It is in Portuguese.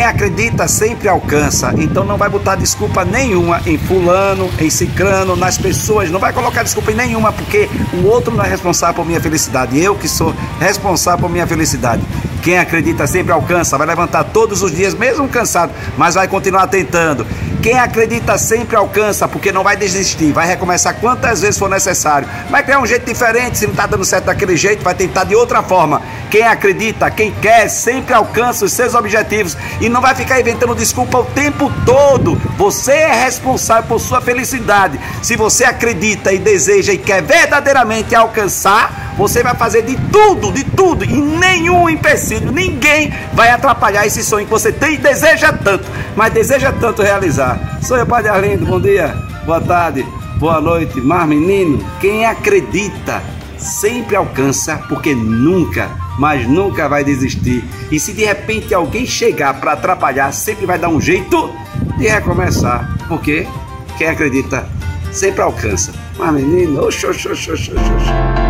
acredita sempre alcança. Então não vai botar desculpa nenhuma em fulano, em cicrano, nas pessoas. Não vai colocar desculpa em nenhuma, porque o outro não é responsável por minha felicidade. Eu que sou responsável por minha felicidade. Quem acredita sempre alcança, vai levantar todos os dias, mesmo cansado, mas vai continuar tentando. Quem acredita sempre alcança, porque não vai desistir, vai recomeçar quantas vezes for necessário. Vai criar um jeito diferente, se não está dando certo daquele jeito, vai tentar de outra forma. Quem acredita, quem quer, sempre alcança os seus objetivos e não vai ficar inventando desculpa o tempo todo. Você é responsável por sua felicidade. Se você acredita e deseja e quer verdadeiramente alcançar, você vai fazer de tudo, de tudo, e nenhum empecilho, ninguém vai atrapalhar esse sonho que você tem e deseja tanto, mas deseja tanto realizar. Sou eu, Padre Arlindo, bom dia, boa tarde, boa noite. Mas, menino, quem acredita sempre alcança, porque nunca, mas nunca vai desistir. E se de repente alguém chegar para atrapalhar, sempre vai dar um jeito de recomeçar, porque quem acredita sempre alcança. Mas, menino, oxo, oxo, oxo, oxo, oxo.